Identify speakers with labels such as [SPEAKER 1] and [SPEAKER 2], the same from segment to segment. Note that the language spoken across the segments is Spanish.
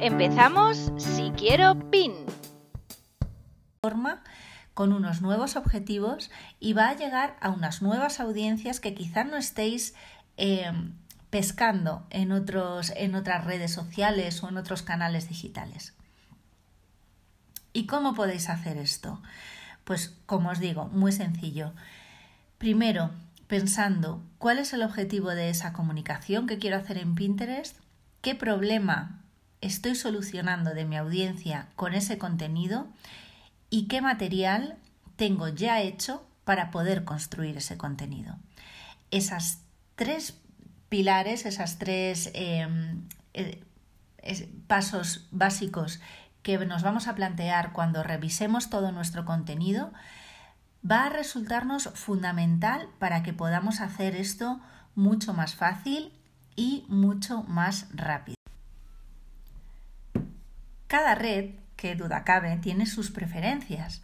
[SPEAKER 1] Empezamos si quiero PIN.
[SPEAKER 2] Forma con unos nuevos objetivos y va a llegar a unas nuevas audiencias que quizás no estéis eh, pescando en, otros, en otras redes sociales o en otros canales digitales. ¿Y cómo podéis hacer esto? Pues como os digo, muy sencillo. Primero, pensando cuál es el objetivo de esa comunicación que quiero hacer en Pinterest, qué problema estoy solucionando de mi audiencia con ese contenido y qué material tengo ya hecho para poder construir ese contenido. Esas tres pilares, esas tres em, eh, pasos básicos que nos vamos a plantear cuando revisemos todo nuestro contenido, va a resultarnos fundamental para que podamos hacer esto mucho más fácil y mucho más rápido. Cada red, que duda cabe, tiene sus preferencias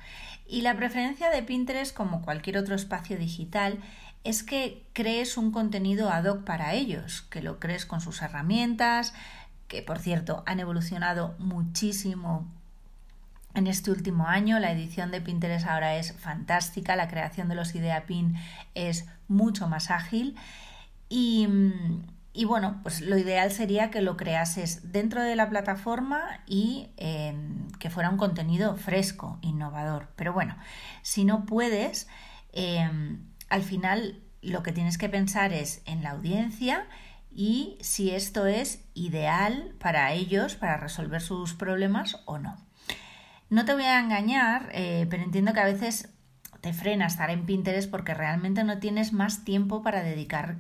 [SPEAKER 2] y la preferencia de Pinterest, como cualquier otro espacio digital, es que crees un contenido ad hoc para ellos, que lo crees con sus herramientas, que por cierto han evolucionado muchísimo en este último año. La edición de Pinterest ahora es fantástica, la creación de los idea pin es mucho más ágil y, y bueno, pues lo ideal sería que lo creases dentro de la plataforma y em, que fuera un contenido fresco, innovador. Pero bueno, si no puedes, em, al final lo que tienes que pensar es en la audiencia y si esto es ideal para ellos, para resolver sus problemas o no. No te voy a engañar, eh, pero entiendo que a veces te frena estar en Pinterest porque realmente no tienes más tiempo para dedicar,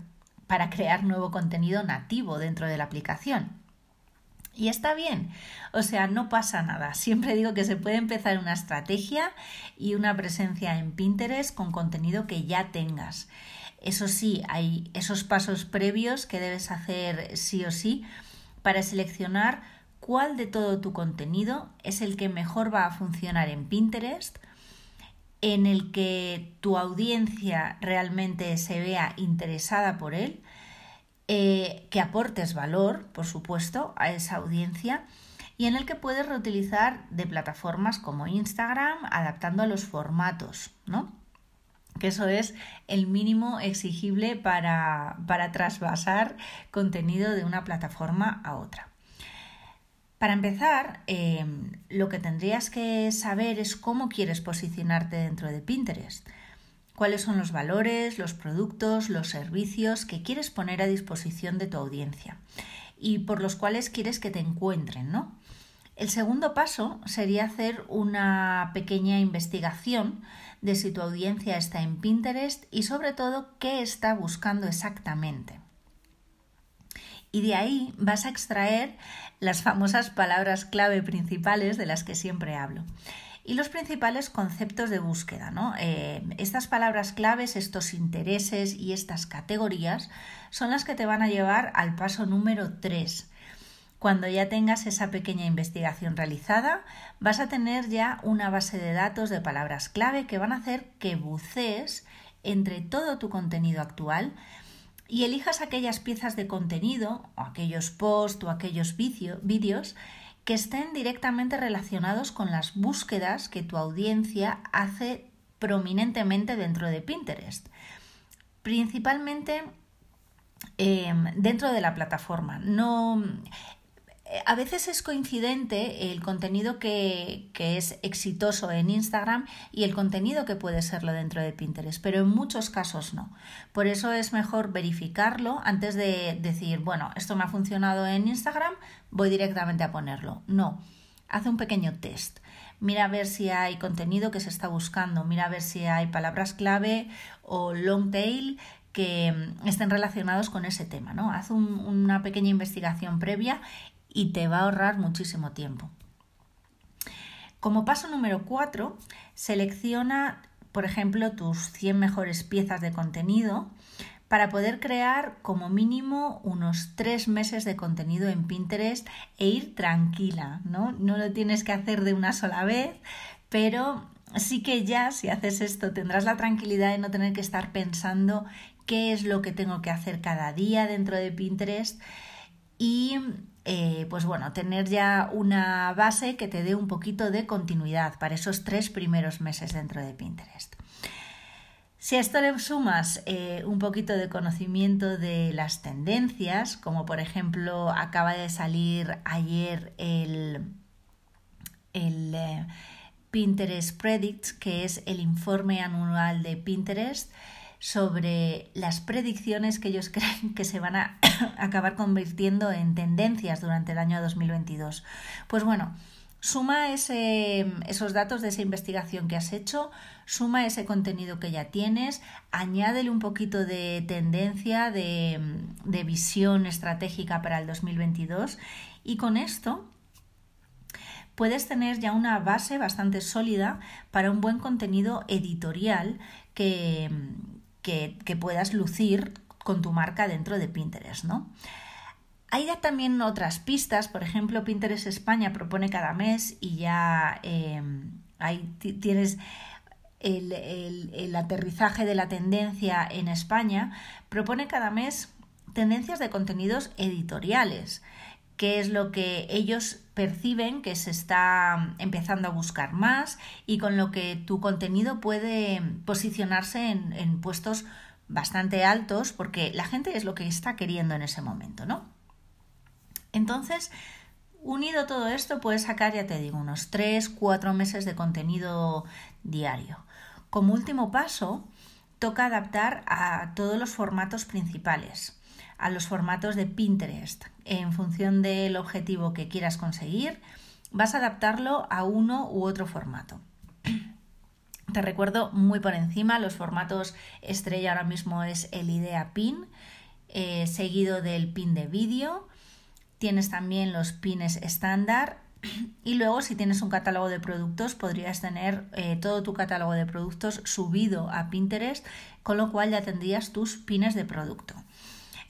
[SPEAKER 2] para crear nuevo contenido nativo dentro de la aplicación. Y está bien, o sea, no pasa nada. Siempre digo que se puede empezar una estrategia y una presencia en Pinterest con contenido que ya tengas. Eso sí, hay esos pasos previos que debes hacer sí o sí para seleccionar cuál de todo tu contenido es el que mejor va a funcionar en Pinterest, en el que tu audiencia realmente se vea interesada por él, eh, que aportes valor, por supuesto, a esa audiencia y en el que puedes reutilizar de plataformas como Instagram adaptando a los formatos, ¿no? que eso es el mínimo exigible para, para trasvasar contenido de una plataforma a otra. Para empezar, em, lo que tendrías que saber es cómo quieres posicionarte dentro de Pinterest. Cuáles son los valores, los productos, los servicios que quieres poner a disposición de tu audiencia y por los cuales quieres que te encuentren, ¿no? El segundo paso sería hacer una pequeña investigación de si tu audiencia está en Pinterest y sobre todo qué está buscando exactamente y de ahí vas a extraer las famosas palabras clave principales de las que siempre hablo. Y los principales conceptos de búsqueda. ¿no? Eh, estas palabras claves, estos intereses y estas categorías son las que te van a llevar al paso número 3. Cuando ya tengas esa pequeña investigación realizada, vas a tener ya una base de datos de palabras clave que van a hacer que bucees entre todo tu contenido actual y elijas aquellas piezas de contenido o aquellos posts o aquellos vídeos que estén directamente relacionados con las búsquedas que tu audiencia hace prominentemente dentro de Pinterest. Principalmente em, dentro de la plataforma. No, a veces es coincidente el contenido que, es exitoso en Instagram y el contenido que puede serlo dentro de Pinterest, pero en muchos casos no. Por eso es mejor verificarlo antes de decir, bueno, esto me ha funcionado en Instagram, voy directamente a ponerlo. No, hace un pequeño test. Mira a ver si hay contenido que se está buscando, mira a ver si hay palabras clave o long tail que mm, estén relacionados con ese tema, ¿no? Haz una pequeña investigación previa y te va a ahorrar muchísimo tiempo. Como paso número 4, selecciona, por ejemplo, tus 100 mejores piezas de contenido para poder crear como mínimo unos tres meses de contenido en Pinterest e ir tranquila, ¿no? No lo tienes que hacer de una sola vez, pero sí que ya si haces esto tendrás la tranquilidad de no tener que estar pensando qué es lo que tengo que hacer cada día dentro de Pinterest y eh, pues bueno, tener ya una base que te dé un poquito de continuidad para esos tres primeros meses dentro de Pinterest. Si a esto le sumas eh, un poquito de conocimiento de las tendencias, como por ejemplo acaba de salir ayer el, el eh, Pinterest Predicts, que es el informe anual de Pinterest, sobre las predicciones que ellos creen que se van a acabar convirtiendo en tendencias durante el año 2022. Pues bueno, suma ese, esos datos de esa investigación que has hecho, suma ese contenido que ya tienes, añádele un poquito de tendencia, de, de visión estratégica para el 2022 y con esto puedes tener ya una base bastante sólida para un buen contenido editorial que, que, puedas lucir con tu marca dentro de Pinterest, ¿no? Hay ya también otras pistas, por ejemplo, Pinterest España propone cada mes y ya em, ahí tienes el, el, aterrizaje de la tendencia en España, propone cada mes tendencias de contenidos editoriales, que es lo que ellos perciben que se está empezando a buscar más y con lo que tu contenido puede posicionarse en, puestos bastante altos porque la gente es lo que está queriendo en ese momento, ¿no? Entonces, unido todo esto, puedes sacar, ya te digo, unos 3, 4 meses de contenido diario. Como último paso, toca adaptar a todos los formatos principales a los formatos de Pinterest. En función del objetivo que quieras conseguir, vas a adaptarlo a uno u otro formato. Te recuerdo muy por encima, los formatos estrella ahora mismo es el idea pin, eh, seguido del pin de vídeo. Tienes también los pines estándar y luego si tienes un catálogo de productos podrías tener eh, todo tu catálogo de productos subido a Pinterest, con lo cual ya tendrías tus pines de producto.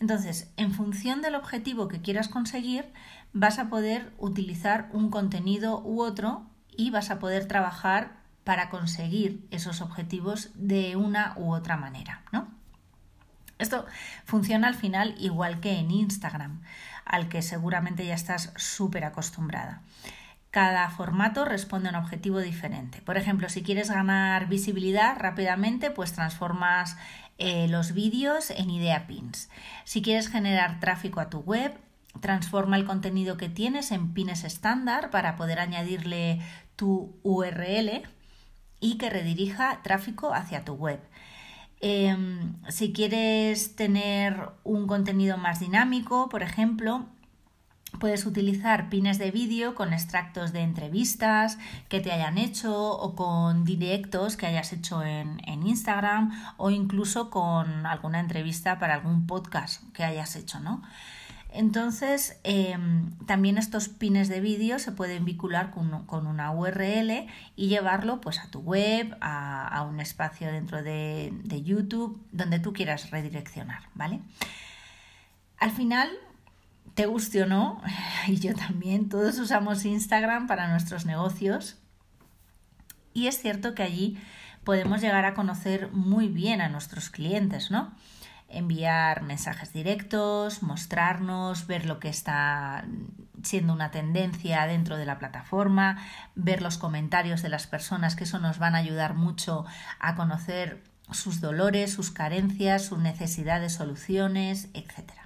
[SPEAKER 2] Entonces, en función del objetivo que quieras conseguir, vas a poder utilizar un contenido u otro y vas a poder trabajar para conseguir esos objetivos de una u otra manera, ¿no? Esto funciona al final igual que en Instagram, al que seguramente ya estás súper acostumbrada. Cada formato responde a un objetivo diferente. Por ejemplo, si quieres ganar visibilidad rápidamente, pues transformas eh, los vídeos en idea pins. Si quieres generar tráfico a tu web, transforma el contenido que tienes en pines estándar para poder añadirle tu URL y que redirija tráfico hacia tu web. Em, si quieres tener un contenido más dinámico, por ejemplo, Puedes utilizar pines de vídeo con extractos de entrevistas que te hayan hecho o con directos que hayas hecho en, Instagram o incluso con alguna entrevista para algún podcast que hayas hecho, ¿no? Entonces, em, también estos pines de vídeo se pueden vincular con, una URL y llevarlo pues, a tu web, a, un espacio dentro de, de, YouTube, donde tú quieras redireccionar, ¿vale? Al final, te guste o no, y yo también, todos usamos Instagram para nuestros negocios. Y es cierto que allí podemos llegar a conocer muy bien a nuestros clientes, ¿no? Enviar mensajes directos, mostrarnos, ver lo que está siendo una tendencia dentro de la plataforma, ver los comentarios de las personas, que eso nos van a ayudar mucho a conocer sus dolores, sus carencias, sus necesidades, soluciones, etcétera.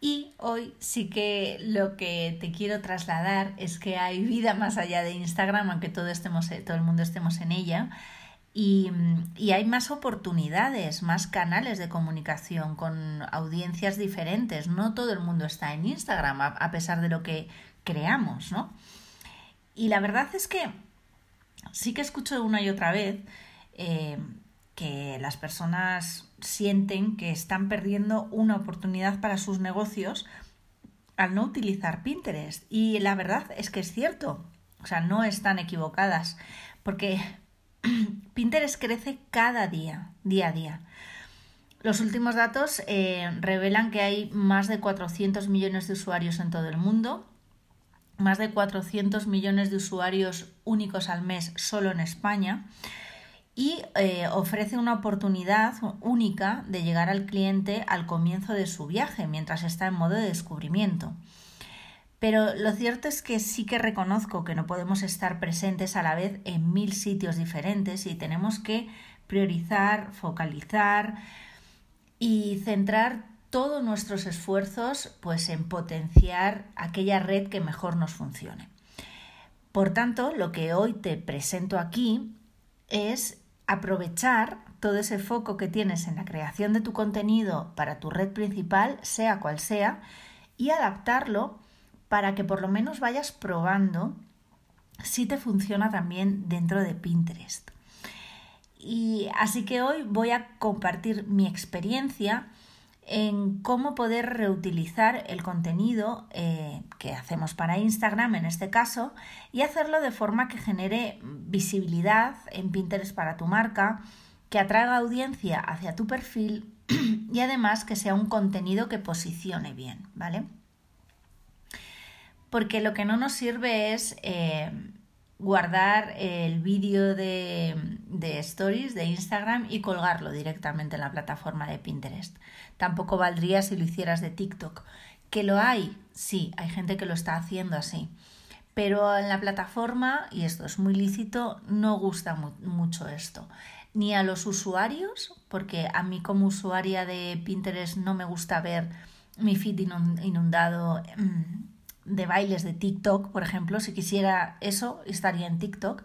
[SPEAKER 2] Y hoy sí que lo que te quiero trasladar es que hay vida más allá de Instagram, aunque todo, estemos, todo el mundo estemos en ella. Y, y, hay más oportunidades, más canales de comunicación con audiencias diferentes. No todo el mundo está en Instagram, a, pesar de lo que creamos, ¿no? Y la verdad es que sí que escucho una y otra vez eh, que las personas sienten que están perdiendo una oportunidad para sus negocios al no utilizar Pinterest. Y la verdad es que es cierto, o sea, no están equivocadas, porque Pinterest crece cada día, día a día. Los últimos datos eh, revelan que hay más de 400 millones de usuarios en todo el mundo, más de 400 millones de usuarios únicos al mes solo en España y eh, ofrece una oportunidad única de llegar al cliente al comienzo de su viaje mientras está en modo de descubrimiento. Pero lo cierto es que sí que reconozco que no podemos estar presentes a la vez en mil sitios diferentes y tenemos que priorizar, focalizar y centrar todos nuestros esfuerzos pues en potenciar aquella red que mejor nos funcione. Por tanto, lo que hoy te presento aquí es aprovechar todo ese foco que tienes en la creación de tu contenido para tu red principal, sea cual sea, y adaptarlo para que por lo menos vayas probando si te funciona también dentro de Pinterest. Y así que hoy voy a compartir mi experiencia en cómo poder reutilizar el contenido eh, que hacemos para Instagram en este caso y hacerlo de forma que genere visibilidad en Pinterest para tu marca, que atraiga audiencia hacia tu perfil y además que sea un contenido que posicione bien, ¿vale? Porque lo que no nos sirve es eh, guardar el vídeo de, de, stories de Instagram y colgarlo directamente en la plataforma de Pinterest. Tampoco valdría si lo hicieras de TikTok. ¿Que lo hay? Sí, hay gente que lo está haciendo así. Pero en la plataforma, y esto es muy lícito, no gusta mucho esto. Ni a los usuarios, porque a mí como usuaria de Pinterest no me gusta ver mi feed inundado mm, de bailes de TikTok, por ejemplo, si quisiera eso, estaría en TikTok.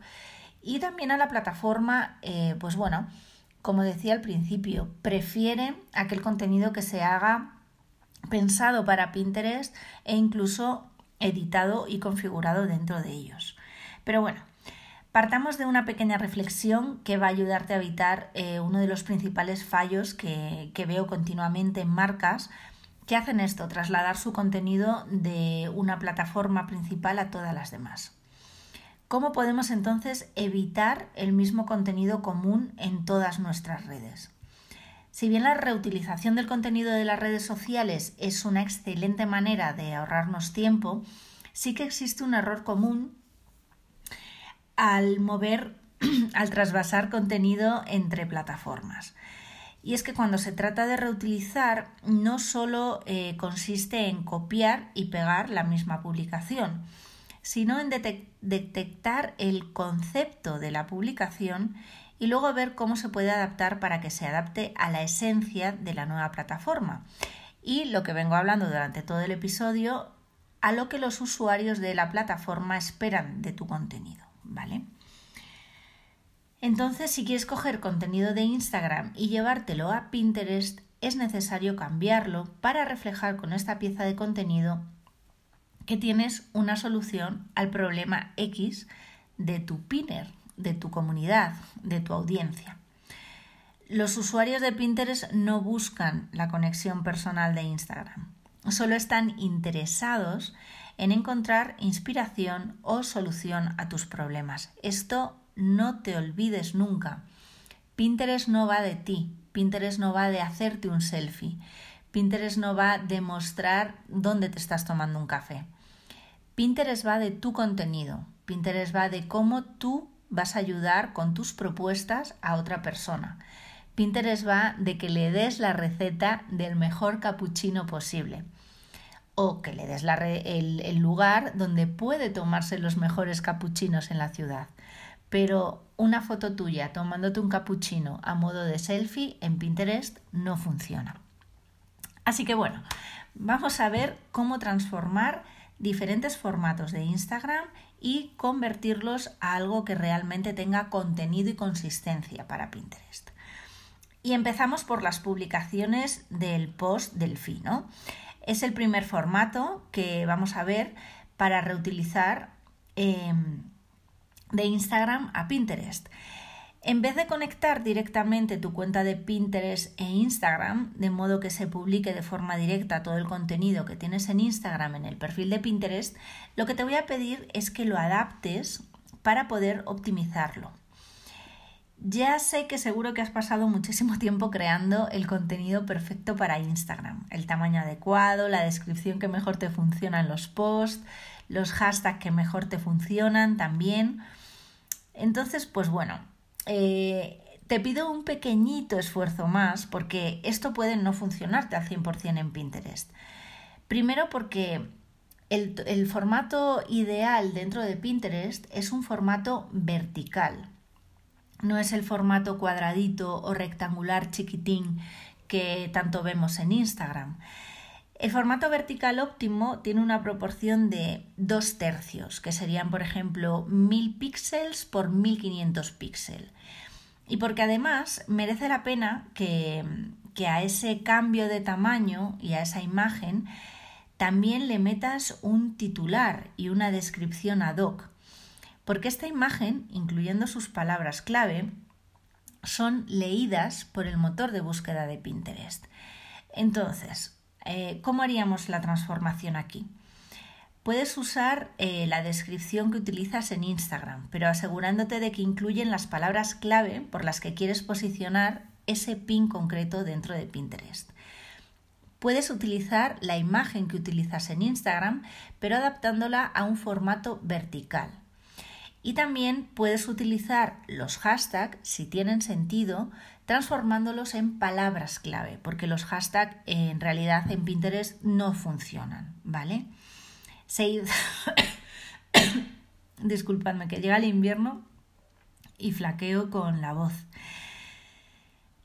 [SPEAKER 2] Y también a la plataforma, eh, pues bueno, como decía al principio, prefiere aquel contenido que se haga pensado para Pinterest e incluso editado y configurado dentro de ellos. Pero bueno, partamos de una pequeña reflexión que va a ayudarte a evitar eh, uno de los principales fallos que, que veo continuamente en marcas ¿Qué hacen esto? Trasladar su contenido de una plataforma principal a todas las demás. ¿Cómo podemos entonces evitar el mismo contenido común en todas nuestras redes? Si bien la reutilización del contenido de las redes sociales es una excelente manera de ahorrarnos tiempo, sí que existe un error común al mover, al trasvasar contenido entre plataformas. Y es que cuando se trata de reutilizar, no solo eh, consiste en copiar y pegar la misma publicación, sino en detectar el concepto de la publicación y luego ver cómo se puede adaptar para que se adapte a la esencia de la nueva plataforma. Y lo que vengo hablando durante todo el episodio, a lo que los usuarios de la plataforma esperan de tu contenido, ¿vale? Entonces, si quieres coger contenido de Instagram y llevártelo a Pinterest, es necesario cambiarlo para reflejar con esta pieza de contenido que tienes una solución al problema X de tu pinner, de tu comunidad, de tu audiencia. Los usuarios de Pinterest no buscan la conexión personal de Instagram, solo están interesados en encontrar inspiración o solución a tus problemas. Esto no te olvides nunca. Pinterest no va de ti, Pinterest no va de hacerte un selfie, Pinterest no va de mostrar dónde te estás tomando un café. Pinterest va de tu contenido, Pinterest va de cómo tú vas a ayudar con tus propuestas a otra persona. Pinterest va de que le des la receta del mejor capuchino posible o que le des el, el lugar donde puede tomarse los mejores capuchinos en la ciudad pero una foto tuya tomándote un cappuccino a modo de selfie en Pinterest no funciona. Así que bueno, vamos a ver cómo transformar diferentes formatos de Instagram y convertirlos a algo que realmente tenga contenido y consistencia para Pinterest. Y empezamos por las publicaciones del post del feed, Es el primer formato que vamos a ver para reutilizar em, de Instagram a Pinterest. En vez de conectar directamente tu cuenta de Pinterest e Instagram, de modo que se publique de forma directa todo el contenido que tienes en Instagram en el perfil de Pinterest, lo que te voy a pedir es que lo adaptes para poder optimizarlo. Ya sé que seguro que has pasado muchísimo tiempo creando el contenido perfecto para Instagram, el tamaño adecuado, la descripción que mejor te funciona en los posts, los hashtags que mejor te funcionan también. Entonces, pues bueno, eh, te pido un pequeñito esfuerzo más porque esto puede no funcionarte al 100% en Pinterest. Primero porque el, el formato ideal dentro de Pinterest es un formato vertical. No es el formato cuadradito o rectangular chiquitín que tanto vemos en Instagram. El formato vertical óptimo tiene una proporción de dos tercios, que serían, por ejemplo, 1000 píxeles por 1500 píxeles. Y porque además merece la pena que, que a ese cambio de tamaño y a esa imagen también le metas un titular y una descripción ad hoc, porque esta imagen, incluyendo sus palabras clave, son leídas por el motor de búsqueda de Pinterest. Entonces, eh, ¿cómo haríamos la transformación aquí? Puedes usar eh, la descripción que utilizas en Instagram, pero asegurándote de que incluyen las palabras clave por las que quieres posicionar ese pin concreto dentro de Pinterest. Puedes utilizar la imagen que utilizas en Instagram, pero adaptándola a un formato vertical. Y también puedes utilizar los hashtags, si tienen sentido, transformándolos en palabras clave, porque los hashtags en realidad en Pinterest no funcionan, ¿vale? Disculpadme, que llega el invierno y flaqueo con la voz.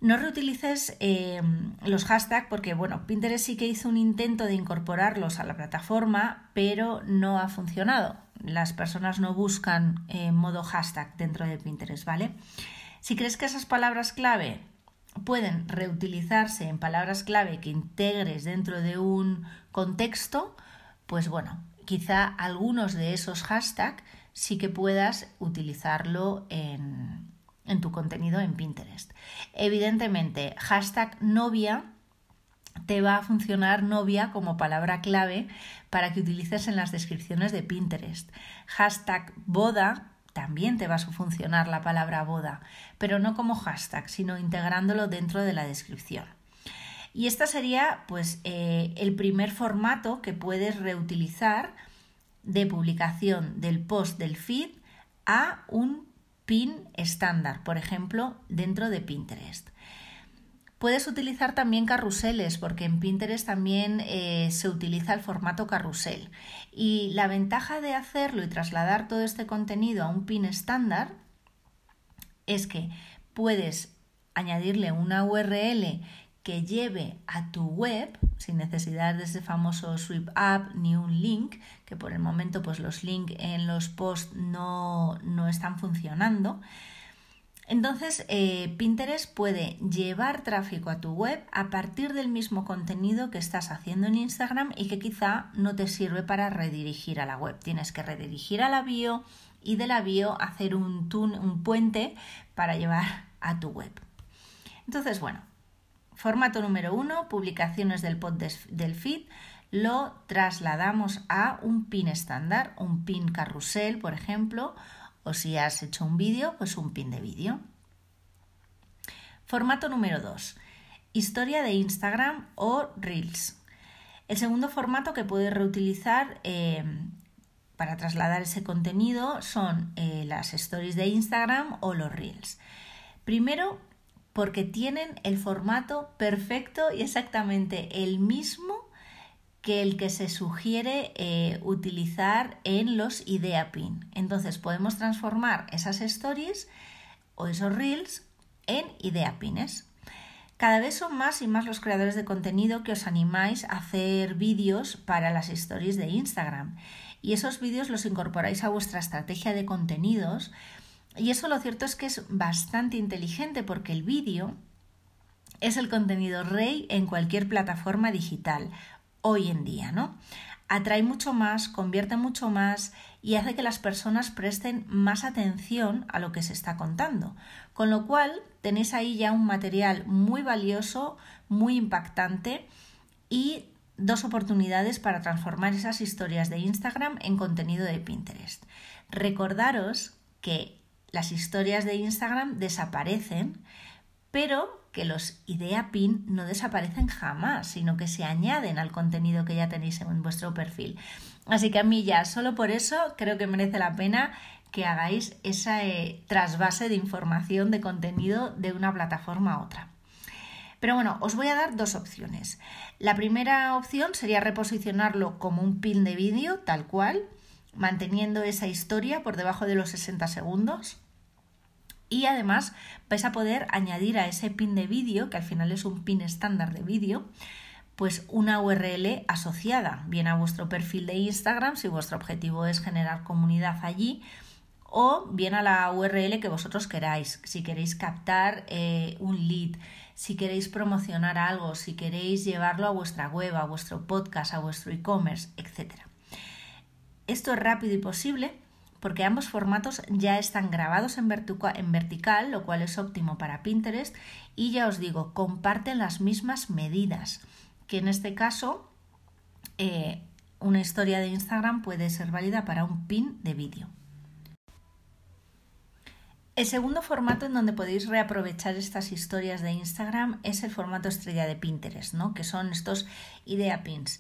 [SPEAKER 2] No reutilices eh, los hashtags porque, bueno, Pinterest sí que hizo un intento de incorporarlos a la plataforma, pero no ha funcionado. Las personas no buscan en modo hashtag dentro de Pinterest, ¿vale? Si crees que esas palabras clave pueden reutilizarse en palabras clave que integres dentro de un contexto, pues bueno, quizá algunos de esos hashtags sí que puedas utilizarlo en, en tu contenido en Pinterest. Evidentemente, hashtag novia te va a funcionar novia como palabra clave para que utilices en las descripciones de Pinterest. Hashtag boda también te va a funcionar la palabra boda, pero no como hashtag, sino integrándolo dentro de la descripción. Y este sería pues eh, el primer formato que puedes reutilizar de publicación del post del feed a un pin estándar, por ejemplo, dentro de Pinterest. Puedes utilizar también carruseles, porque en Pinterest también eh, se utiliza el formato carrusel. Y la ventaja de hacerlo y trasladar todo este contenido a un pin estándar es que puedes añadirle una URL que lleve a tu web sin necesidad de ese famoso sweep up ni un link, que por el momento pues los links en los posts no, no están funcionando. Entonces, eh, Pinterest puede llevar tráfico a tu web a partir del mismo contenido que estás haciendo en Instagram y que quizá no te sirve para redirigir a la web. Tienes que redirigir a la bio y de la bio hacer un, un puente para llevar a tu web. Entonces, bueno, Formato número uno, publicaciones del pod del feed, lo trasladamos a un pin estándar, un pin carrusel, por ejemplo, o si has hecho un vídeo, pues un pin de vídeo. Formato número 2. Historia de Instagram o Reels. El segundo formato que puedes reutilizar eh, para trasladar ese contenido son eh, las stories de Instagram o los Reels. Primero, porque tienen el formato perfecto y exactamente el mismo que el que se sugiere eh, utilizar en los idea pin. Entonces podemos transformar esas stories o esos reels en idea pines. Cada vez son más y más los creadores de contenido que os animáis a hacer vídeos para las stories de Instagram. Y esos vídeos los incorporáis a vuestra estrategia de contenidos y eso lo cierto es que es bastante inteligente porque el vídeo es el contenido rey en cualquier plataforma digital hoy en día, ¿no? atrae mucho más, convierte mucho más y hace que las personas presten más atención a lo que se está contando. Con lo cual tenéis ahí ya un material muy valioso, muy impactante y dos oportunidades para transformar esas historias de Instagram en contenido de Pinterest. Recordaros que las historias de Instagram desaparecen, pero que los idea pin no desaparecen jamás, sino que se añaden al contenido que ya tenéis en vuestro perfil. Así que a mí ya, solo por eso creo que merece la pena que hagáis esa eh, trasvase de información, de contenido de una plataforma a otra. Pero bueno, os voy a dar dos opciones. La primera opción sería reposicionarlo como un pin de vídeo, tal cual, manteniendo esa historia por debajo de los 60 segundos. Y además vais a poder añadir a ese pin de vídeo, que al final es un pin estándar de vídeo, pues una URL asociada, bien a vuestro perfil de Instagram, si vuestro objetivo es generar comunidad allí, o bien a la URL que vosotros queráis, si queréis captar eh, un lead, si queréis promocionar algo, si queréis llevarlo a vuestra web, a vuestro podcast, a vuestro e-commerce, etc. Esto es rápido y posible porque ambos formatos ya están grabados en, en, vertical, lo cual es óptimo para Pinterest, y ya os digo, comparten las mismas medidas, que en este caso eh, una historia de Instagram puede ser válida para un pin de vídeo. El segundo formato en donde podéis reaprovechar estas historias de Instagram es el formato estrella de Pinterest, ¿no? que son estos idea pins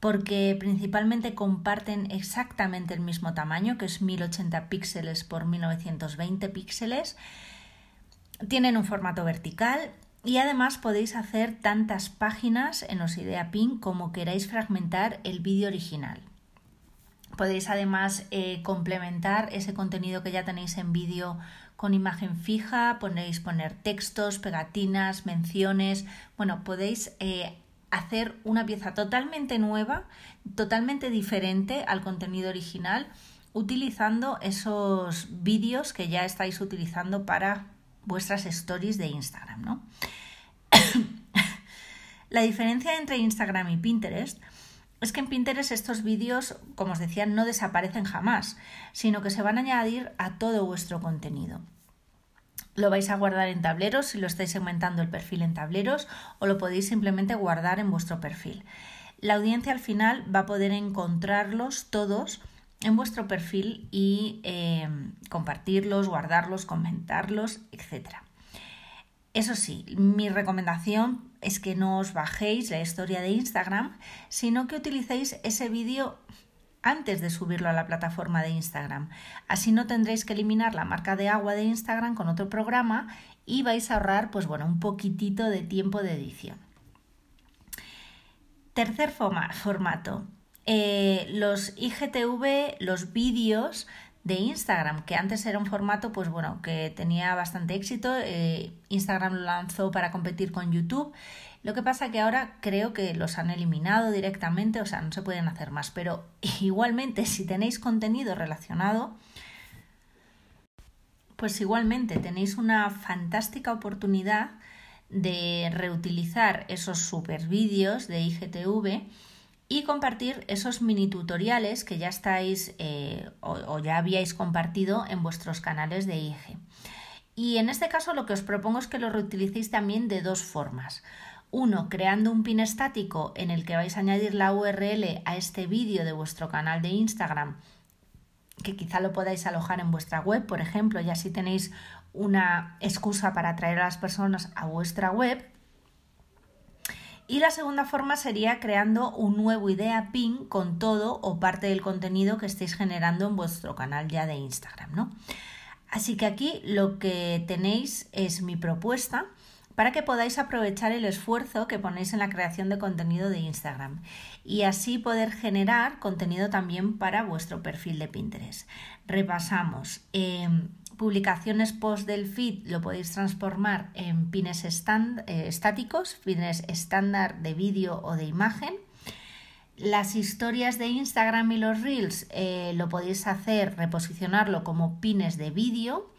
[SPEAKER 2] porque principalmente comparten exactamente el mismo tamaño, que es 1080 píxeles por 1920 píxeles. Tienen un formato vertical y además podéis hacer tantas páginas en los Idea Pin como queráis fragmentar el vídeo original. Podéis además eh, complementar ese contenido que ya tenéis en vídeo con imagen fija, podéis poner textos, pegatinas, menciones. Bueno, podéis eh, hacer una pieza totalmente nueva, totalmente diferente al contenido original, utilizando esos vídeos que ya estáis utilizando para vuestras stories de Instagram. La diferencia entre Instagram y Pinterest es que en Pinterest estos vídeos, como os decía, no desaparecen jamás, sino que se van a añadir a todo vuestro contenido. Lo vais a guardar en tableros si lo estáis segmentando el perfil en tableros o lo podéis simplemente guardar en vuestro perfil. La audiencia al final va a poder encontrarlos todos en vuestro perfil y em, compartirlos, guardarlos, comentarlos, etc. Eso sí, mi recomendación es que no os bajéis la historia de Instagram, sino que utilicéis ese vídeo antes de subirlo a la plataforma de Instagram. Así no tendréis que eliminar la marca de agua de Instagram con otro programa y vais a ahorrar pues bueno, un poquitito de tiempo de edición. Tercer formato, eh, los IGTV, los vídeos de Instagram, que antes era un formato, pues bueno, que tenía bastante éxito. Eh, Instagram lo lanzó para competir con YouTube lo que pasa que ahora creo que los han eliminado directamente, o sea, no se pueden hacer más. Pero igualmente, si tenéis contenido relacionado, pues igualmente tenéis una fantástica oportunidad de reutilizar esos super vídeos de IGTV y compartir esos mini tutoriales que ya estáis eh, o, ya habíais compartido en vuestros canales de IG. Y en este caso lo que os propongo es que lo reutilicéis también de dos formas. Uno, creando un pin estático en el que vais a añadir la URL a este vídeo de vuestro canal de Instagram, que quizá lo podáis alojar en vuestra web, por ejemplo, y así tenéis una excusa para atraer a las personas a vuestra web. Y la segunda forma sería creando un nuevo idea pin con todo o parte del contenido que estéis generando en vuestro canal ya de Instagram, ¿no? Así que aquí lo que tenéis es mi propuesta para que podáis aprovechar el esfuerzo que ponéis en la creación de contenido de Instagram y así poder generar contenido también para vuestro perfil de Pinterest. Repasamos. Em, publicaciones post del feed lo podéis transformar en pines eh, estáticos, pines estándar de vídeo o de imagen. Las historias de Instagram y los reels eh, lo podéis hacer, reposicionarlo como pines de vídeo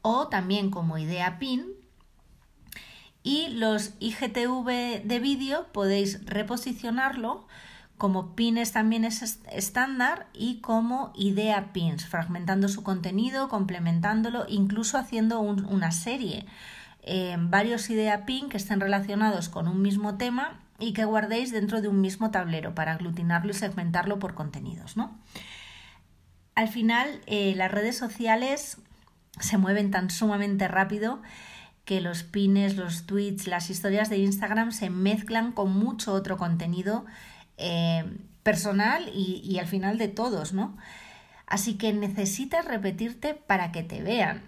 [SPEAKER 2] o también como idea pin y los IGTV de vídeo podéis reposicionarlo como pines también es estándar y como idea pins, fragmentando su contenido, complementándolo, incluso haciendo una serie. Eh, varios idea pin que estén relacionados con un mismo tema y que guardéis dentro de un mismo tablero para aglutinarlo y segmentarlo por contenidos. ¿no? Al final, eh, las redes sociales se mueven tan sumamente rápido que los pines, los tweets, las historias de Instagram se mezclan con mucho otro contenido eh, personal y, y, al final de todos, ¿no? Así que necesitas repetirte para que te vean.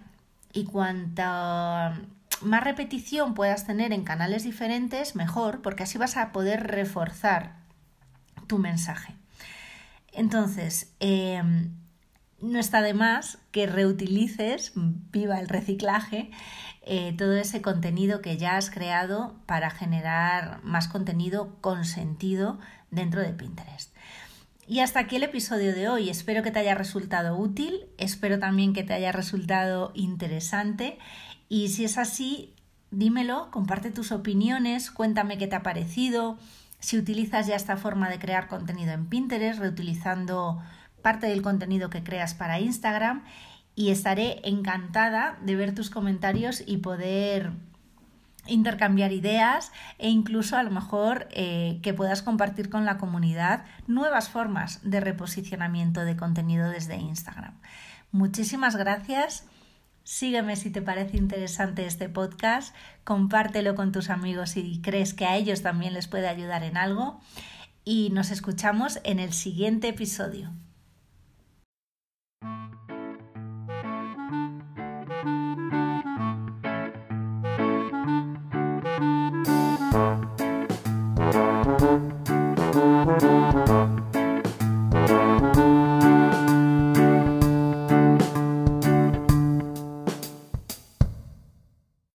[SPEAKER 2] Y cuanta más repetición puedas tener en canales diferentes, mejor, porque así vas a poder reforzar tu mensaje. Entonces, eh, no está de más que reutilices, viva el reciclaje, eh, todo ese contenido que ya has creado para generar más contenido con sentido dentro de Pinterest. Y hasta aquí el episodio de hoy. Espero que te haya resultado útil, espero también que te haya resultado interesante y si es así, dímelo, comparte tus opiniones, cuéntame qué te ha parecido, si utilizas ya esta forma de crear contenido en Pinterest, reutilizando parte del contenido que creas para Instagram y estaré encantada de ver tus comentarios y poder intercambiar ideas e incluso a lo mejor eh, que puedas compartir con la comunidad nuevas formas de reposicionamiento de contenido desde Instagram. Muchísimas gracias. Sígueme si te parece interesante este podcast, compártelo con tus amigos si crees que a ellos también les puede ayudar en algo y nos escuchamos en el siguiente episodio. Thank you.